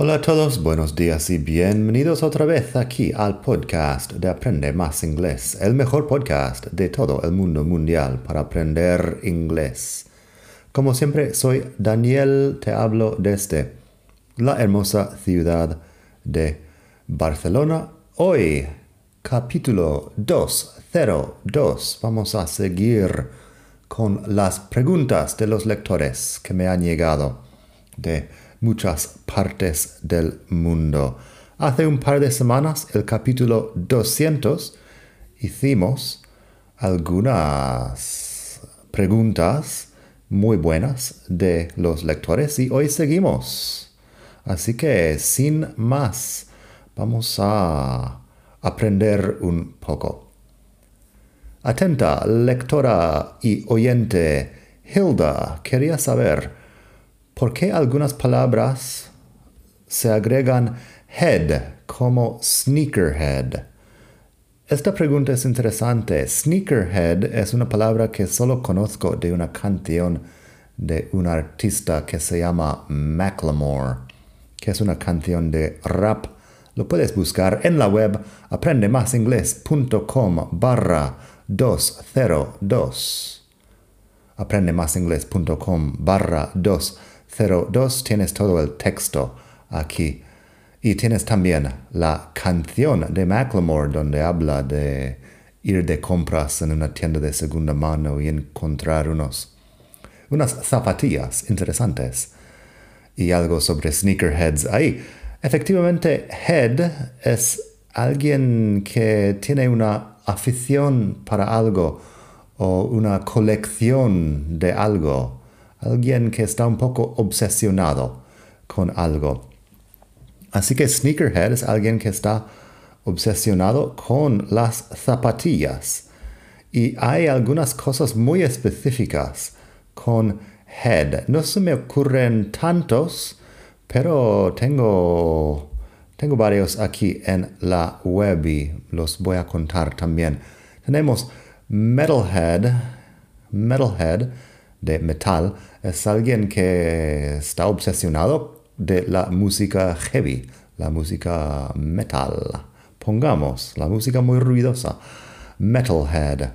Hola a todos, buenos días y bienvenidos otra vez aquí al podcast de Aprende Más Inglés, el mejor podcast de todo el mundo mundial para aprender inglés. Como siempre, soy Daniel, te hablo desde la hermosa ciudad de Barcelona. Hoy, capítulo 202, vamos a seguir con las preguntas de los lectores que me han llegado de muchas partes del mundo. Hace un par de semanas, el capítulo 200, hicimos algunas preguntas muy buenas de los lectores y hoy seguimos. Así que, sin más, vamos a aprender un poco. Atenta, lectora y oyente, Hilda quería saber ¿Por qué algunas palabras se agregan head como sneakerhead? Esta pregunta es interesante. Sneakerhead es una palabra que solo conozco de una canción de un artista que se llama Macklemore, que es una canción de rap. Lo puedes buscar en la web aprendemasingles.com barra 202. aprendemasingles.com barra 202. 02 tienes todo el texto aquí. Y tienes también la canción de Macklemore donde habla de ir de compras en una tienda de segunda mano y encontrar unos, unas zapatillas interesantes y algo sobre sneakerheads ahí. Efectivamente, head es alguien que tiene una afición para algo o una colección de algo alguien que está un poco obsesionado con algo. Así que sneakerhead es alguien que está obsesionado con las zapatillas. Y hay algunas cosas muy específicas con head. No se me ocurren tantos, pero tengo, tengo varios aquí en la web y los voy a contar también. Tenemos metalhead, metalhead de metal es alguien que está obsesionado de la música heavy, la música metal. Pongamos la música muy ruidosa, metalhead.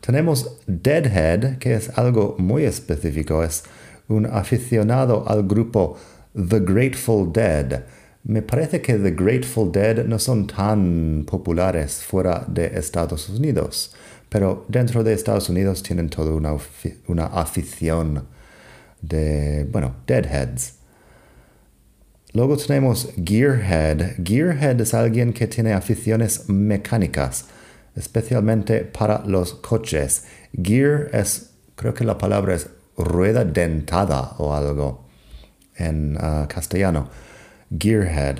Tenemos deadhead, que es algo muy específico, es un aficionado al grupo The Grateful Dead. Me parece que The Grateful Dead no son tan populares fuera de Estados Unidos pero dentro de Estados Unidos tienen toda una, una afición de, bueno, deadheads. Luego tenemos gearhead. Gearhead es alguien que tiene aficiones mecánicas, especialmente para los coches. Gear es, creo que la palabra es rueda dentada o algo en uh, castellano. Gearhead.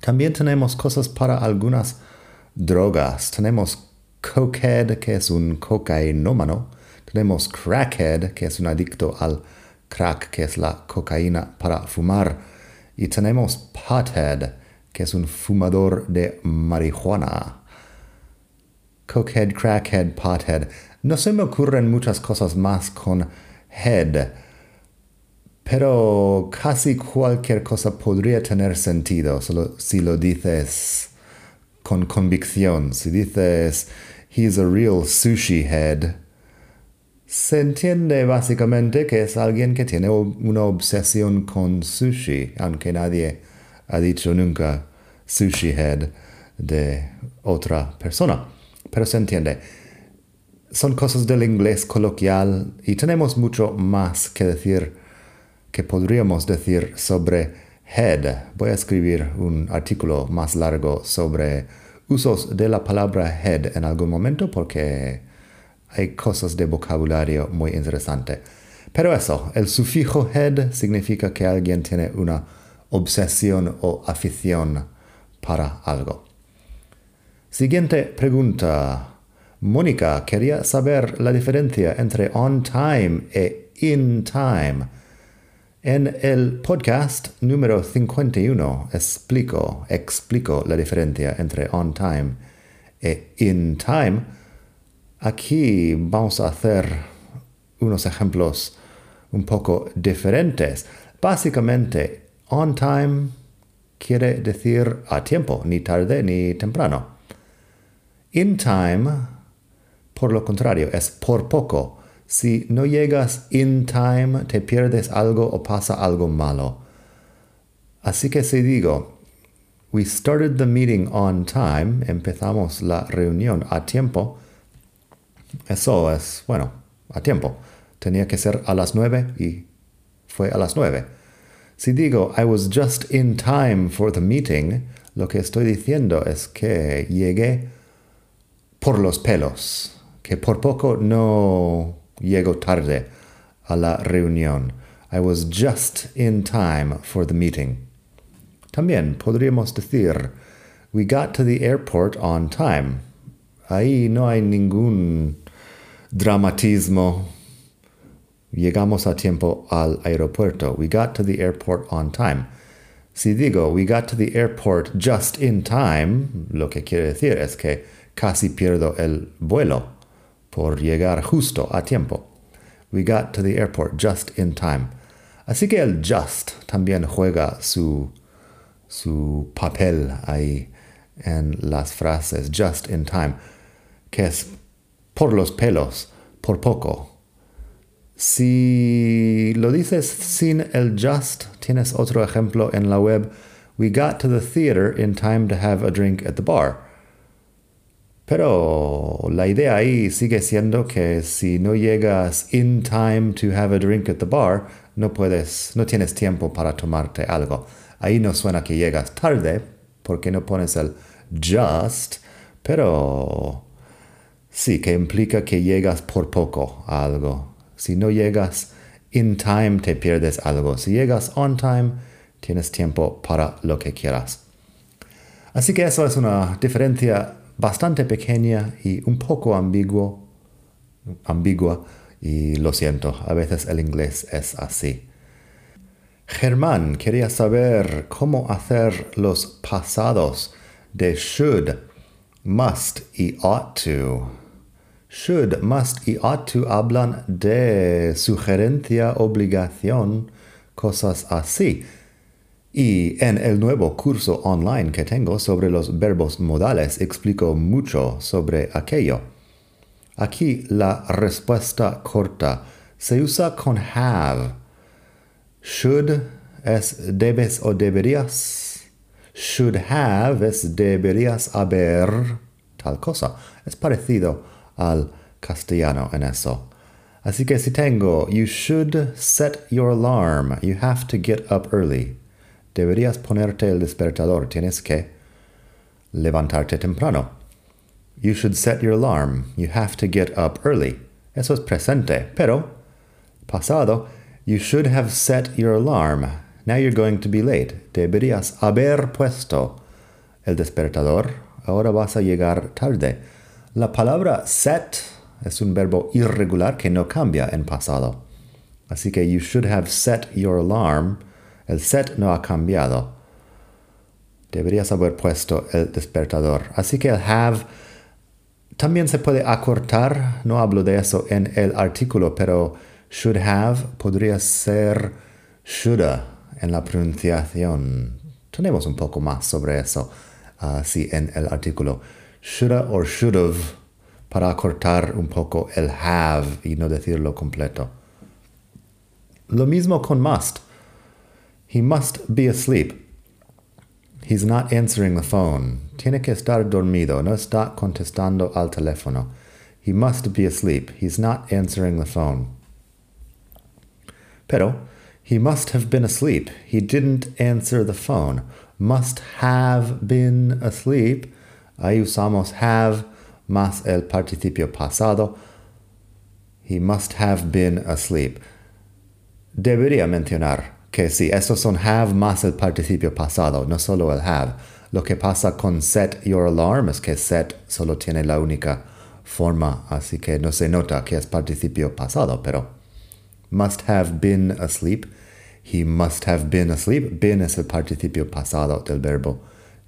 También tenemos cosas para algunas drogas. Tenemos cokehead, que es un cocainómano. Tenemos crackhead, que es un adicto al crack, que es la cocaína para fumar. Y tenemos pothead, que es un fumador de marihuana. Cokehead, crackhead, pothead. No se me ocurren muchas cosas más con head, pero casi cualquier cosa podría tener sentido solo si lo dices con convicción. Si dices he's a real sushi head, se entiende básicamente que es alguien que tiene una obsesión con sushi, aunque nadie ha dicho nunca sushi head de otra persona. Pero se entiende. Son cosas del inglés coloquial y tenemos mucho más que decir, que podríamos decir sobre head. Voy a escribir un artículo más largo sobre usos de la palabra head en algún momento porque hay cosas de vocabulario muy interesante. Pero eso, el sufijo head significa que alguien tiene una obsesión o afición para algo. Siguiente pregunta. Mónica quería saber la diferencia entre on time e in time. En el podcast número 51 explico, explico la diferencia entre on time e in time. Aquí vamos a hacer unos ejemplos un poco diferentes. Básicamente, on time quiere decir a tiempo, ni tarde ni temprano. In time, por lo contrario, es por poco si no llegas in time, te pierdes algo o pasa algo malo. Así que si digo, we started the meeting on time, empezamos la reunión a tiempo, eso es, bueno, a tiempo. Tenía que ser a las nueve y fue a las nueve. Si digo, I was just in time for the meeting, lo que estoy diciendo es que llegué por los pelos, que por poco no llego tarde a la reunión. I was just in time for the meeting. También podríamos decir, we got to the airport on time. Ahí no hay ningún dramatismo. Llegamos a tiempo al aeropuerto. We got to the airport on time. Si digo, we got to the airport just in time, lo que quiere decir es que casi pierdo el vuelo por llegar justo a tiempo. We got to the airport just in time. Así que el just también juega su, su papel ahí en las frases just in time, que es por los pelos, por poco. Si lo dices sin el just, tienes otro ejemplo en la web. We got to the theater in time to have a drink at the bar. Pero la idea ahí sigue siendo que si no llegas in time to have a drink at the bar, no puedes, no tienes tiempo para tomarte algo. Ahí no suena que llegas tarde, porque no pones el just, pero sí que implica que llegas por poco a algo. Si no llegas in time, te pierdes algo. Si llegas on time, tienes tiempo para lo que quieras. Así que eso es una diferencia bastante pequeña y un poco ambiguo, ambigua, y lo siento, a veces el inglés es así. Germán quería saber cómo hacer los pasados de should, must y ought to. Should, must y ought to hablan de sugerencia, obligación, cosas así. Y en el nuevo curso online que tengo sobre los verbos modales explico mucho sobre aquello. Aquí la respuesta corta se usa con have. Should es debes o deberías. Should have es deberías haber tal cosa. Es parecido al castellano en eso. Así que si tengo, you should set your alarm. You have to get up early deberías ponerte el despertador, tienes que levantarte temprano. You should set your alarm. You have to get up early. Eso es presente. Pero, pasado, you should have set your alarm. Now you're going to be late. Deberías haber puesto el despertador. Ahora vas a llegar tarde. La palabra set es un verbo irregular que no cambia en pasado. Así que you should have set your alarm el set no ha cambiado. Deberías haber puesto el despertador. Así que el have también se puede acortar. No hablo de eso en el artículo, pero should have podría ser shoulda en la pronunciación. Tenemos un poco más sobre eso así en el artículo. Shoulda or should have para acortar un poco el have y no decirlo completo. Lo mismo con must. He must be asleep. He's not answering the phone. Tiene que estar dormido. No está contestando al teléfono. He must be asleep. He's not answering the phone. Pero, he must have been asleep. He didn't answer the phone. Must have been asleep. Ahí usamos have más el participio pasado. He must have been asleep. Debería mencionar que sí, estos son have más el participio pasado, no solo el have. Lo que pasa con set your alarm es que set solo tiene la única forma, así que no se nota que es participio pasado, pero must have been asleep. He must have been asleep. Been es el participio pasado del verbo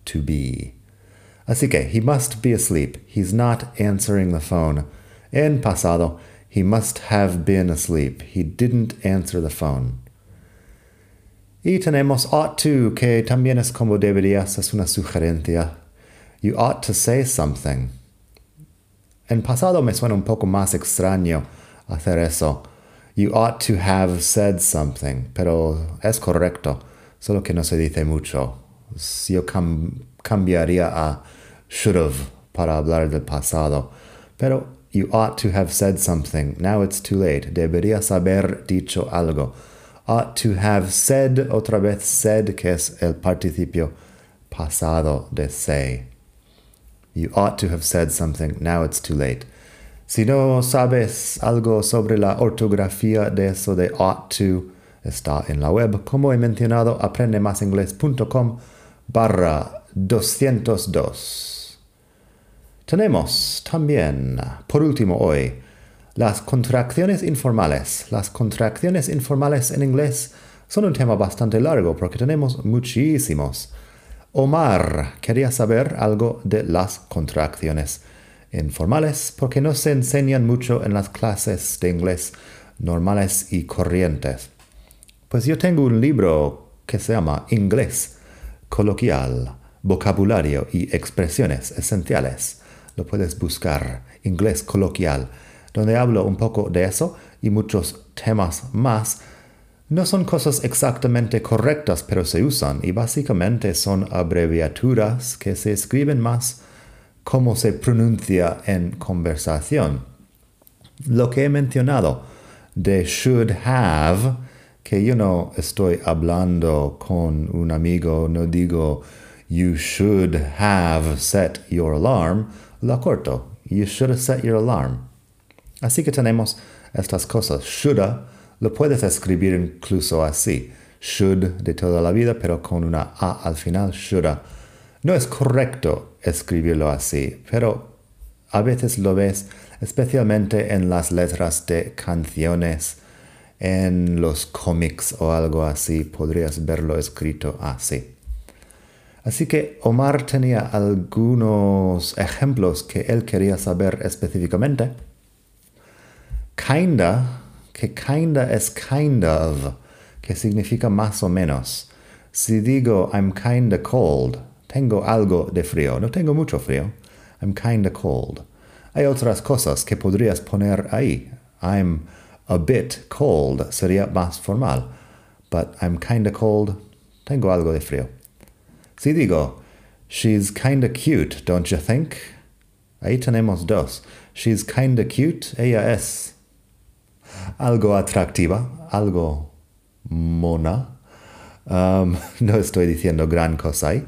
to be. Así que, he must be asleep. He's not answering the phone. En pasado, he must have been asleep. He didn't answer the phone. Y tenemos ought to, que también es como deberías, es una sugerencia. You ought to say something. En pasado me suena un poco más extraño hacer eso. You ought to have said something, pero es correcto, solo que no se dice mucho. Yo cam cambiaría a should have para hablar del pasado, pero you ought to have said something. Now it's too late. Deberías haber dicho algo. Ought to have said, otra vez said, que es el participio pasado de say. You ought to have said something. Now it's too late. Si no sabes algo sobre la ortografía de eso de ought to, está en la web. Como he mencionado, aprendemasingles.com barra 202. Tenemos también, por último hoy, las contracciones informales. Las contracciones informales en inglés son un tema bastante largo porque tenemos muchísimos. Omar quería saber algo de las contracciones informales porque no se enseñan mucho en las clases de inglés normales y corrientes. Pues yo tengo un libro que se llama Inglés coloquial, vocabulario y expresiones esenciales. Lo puedes buscar, Inglés coloquial, donde hablo un poco de eso y muchos temas más. No son cosas exactamente correctas, pero se usan y básicamente son abreviaturas que se escriben más cómo se pronuncia en conversación. Lo que he mencionado de should have, que yo no estoy hablando con un amigo, no digo you should have set your alarm, lo corto. You should have set your alarm. Así que tenemos estas cosas. Shoulda lo puedes escribir incluso así. Should de toda la vida, pero con una A al final. Shoulda. No es correcto escribirlo así, pero a veces lo ves especialmente en las letras de canciones, en los cómics o algo así, podrías verlo escrito así. Así que Omar tenía algunos ejemplos que él quería saber específicamente. Kinda, que kinda es kind of, que significa más o menos. Si digo I'm kinda cold, tengo algo de frío. No tengo mucho frío. I'm kinda cold. Hay otras cosas que podrías poner ahí. I'm a bit cold sería más formal. But I'm kinda cold. Tengo algo de frío. Si digo, she's kinda cute, don't you think? Ahí tenemos dos. She's kinda cute. Ella es algo atractiva, algo mona. Um, no estoy diciendo gran cosa ahí.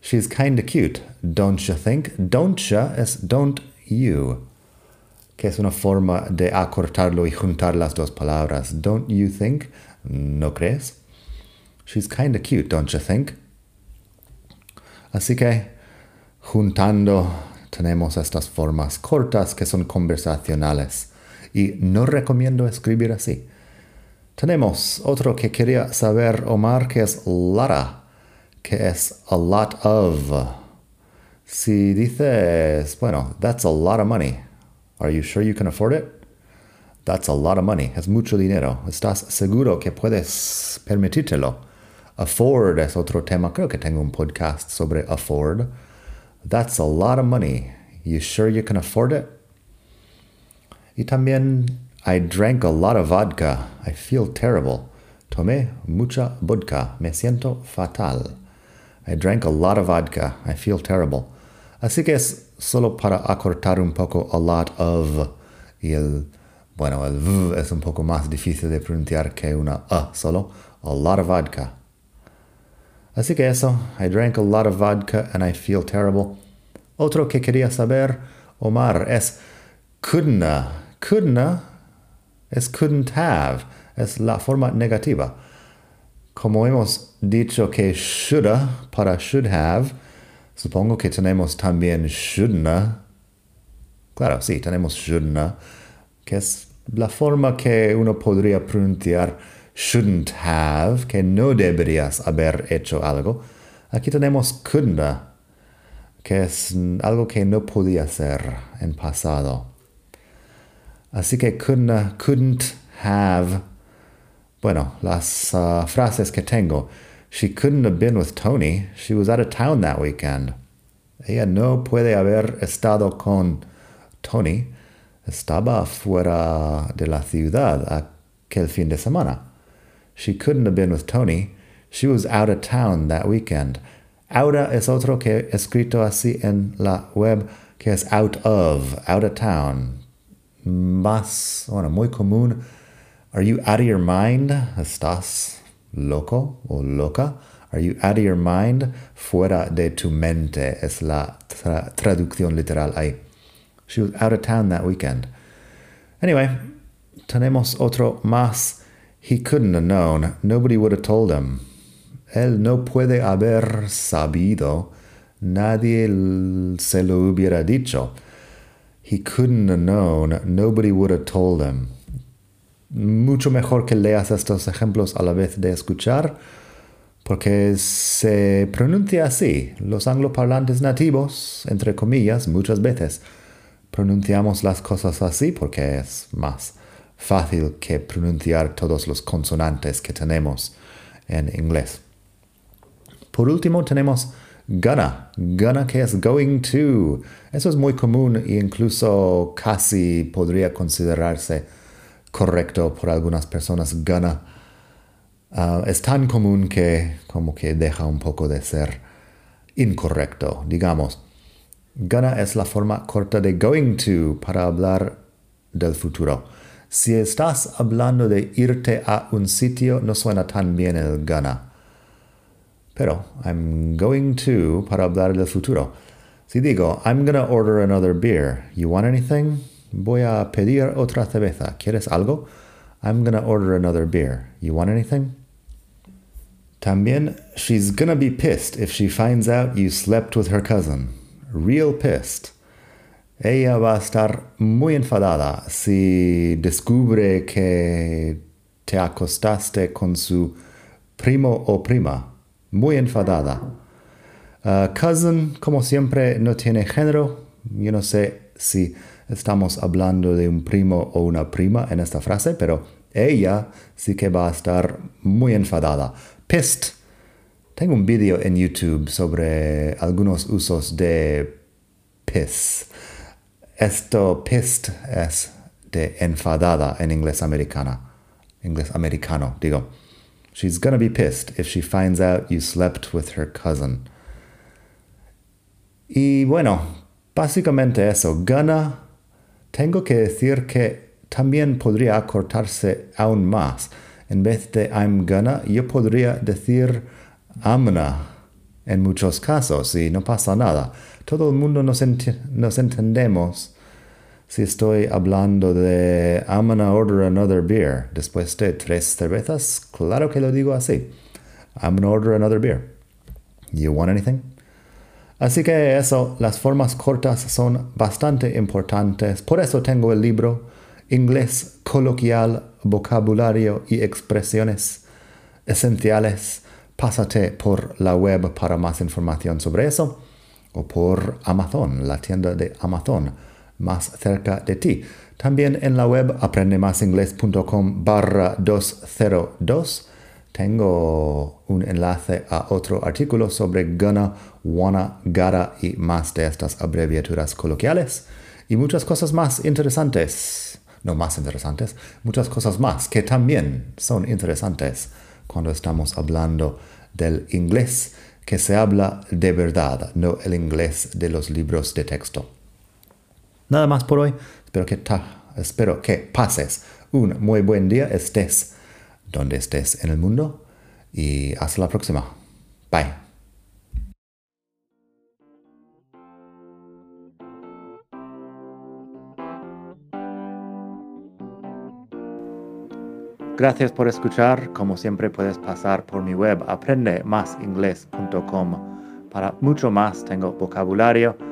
She's kinda cute, don't you think? Don't ya es don't you, que es una forma de acortarlo y juntar las dos palabras. Don't you think? ¿No crees? She's kinda cute, don't you think? Así que, juntando, tenemos estas formas cortas que son conversacionales. Y no recomiendo escribir así. Tenemos otro que quería saber Omar, que es Lara que es a lot of. Si dices, bueno, that's a lot of money. Are you sure you can afford it? That's a lot of money. Es mucho dinero. ¿Estás seguro que puedes permitírtelo? Afford es otro tema. Creo que tengo un podcast sobre afford. That's a lot of money. You sure you can afford it? Y también, I drank a lot of vodka. I feel terrible. Tomé mucha vodka. Me siento fatal. I drank a lot of vodka. I feel terrible. Así que es solo para acortar un poco a lot of. Y el, bueno, el v es un poco más difícil de pronunciar que una a solo. A lot of vodka. Así que eso, I drank a lot of vodka and I feel terrible. Otro que quería saber, Omar, es couldn't. Couldn't es couldn't have. Es la forma negativa. Como hemos dicho que shoulda para should have, supongo que tenemos también shouldn't. Claro, sí, tenemos shouldna, que es la forma que uno podría pronunciar shouldn't have, que no deberías haber hecho algo. Aquí tenemos couldn't, que es algo que no podía ser en pasado. Así que couldn't, couldn't have, bueno, las uh, frases que tengo. She couldn't have been with Tony. She was out of town that weekend. Ella no puede haber estado con Tony. Estaba fuera de la ciudad aquel fin de semana. She couldn't have been with Tony. She was out of town that weekend. Outa es otro que escrito así en la web, que es out of, out of town. Más, bueno, muy común. Are you out of your mind? ¿Estás loco o loca? Are you out of your mind? Fuera de tu mente es la tra traducción literal ahí. She was out of town that weekend. Anyway, tenemos otro más. He couldn't have known. Nobody would have told him. Él no puede haber sabido. Nadie se lo hubiera dicho. He couldn't have known. Nobody would have told him. Mucho mejor que leas estos ejemplos a la vez de escuchar, porque se pronuncia así. Los angloparlantes nativos, entre comillas, muchas veces pronunciamos las cosas así porque es más fácil que pronunciar todos los consonantes que tenemos en inglés. Por último tenemos gonna, gonna que es going to. Eso es muy común e incluso casi podría considerarse correcto por algunas personas. Gonna uh, es tan común que como que deja un poco de ser incorrecto, digamos. Gonna es la forma corta de going to para hablar del futuro. Si estás hablando de irte a un sitio, no suena tan bien el gonna. Pero I'm going to para hablar del futuro. Si digo, I'm gonna order another beer. You want anything? Voy a pedir otra cerveza. ¿Quieres algo? I'm gonna order another beer. You want anything? También, she's gonna be pissed if she finds out you slept with her cousin real pissed. Ella va a estar muy enfadada si descubre que te acostaste con su primo o prima. Muy enfadada. Uh, cousin, como siempre, no tiene género. Yo no sé si estamos hablando de un primo o una prima en esta frase, pero ella sí que va a estar muy enfadada. Pissed tengo un video en YouTube sobre algunos usos de piss. Esto pissed es de enfadada en inglés americana. Inglés americano, digo. She's gonna be pissed if she finds out you slept with her cousin. Y bueno, básicamente eso. Gonna, tengo que decir que también podría acortarse aún más. En vez de I'm gonna, yo podría decir amna en muchos casos y no pasa nada. Todo el mundo nos, nos entendemos si estoy hablando de I'm gonna order another beer después de tres cervezas. Claro que lo digo así. I'm gonna order another beer. You want anything? Así que eso, las formas cortas son bastante importantes. Por eso tengo el libro Inglés coloquial, vocabulario y expresiones esenciales pásate por la web para más información sobre eso o por Amazon, la tienda de Amazon más cerca de ti. También en la web aprendemasingles.com barra 202 tengo un enlace a otro artículo sobre gonna, wanna, gotta y más de estas abreviaturas coloquiales y muchas cosas más interesantes. No más interesantes, muchas cosas más que también son interesantes cuando estamos hablando del inglés que se habla de verdad, no el inglés de los libros de texto. Nada más por hoy. Espero que, espero que pases un muy buen día, estés donde estés en el mundo y hasta la próxima. Bye. Gracias por escuchar. Como siempre puedes pasar por mi web aprendemasingles.com. Para mucho más tengo vocabulario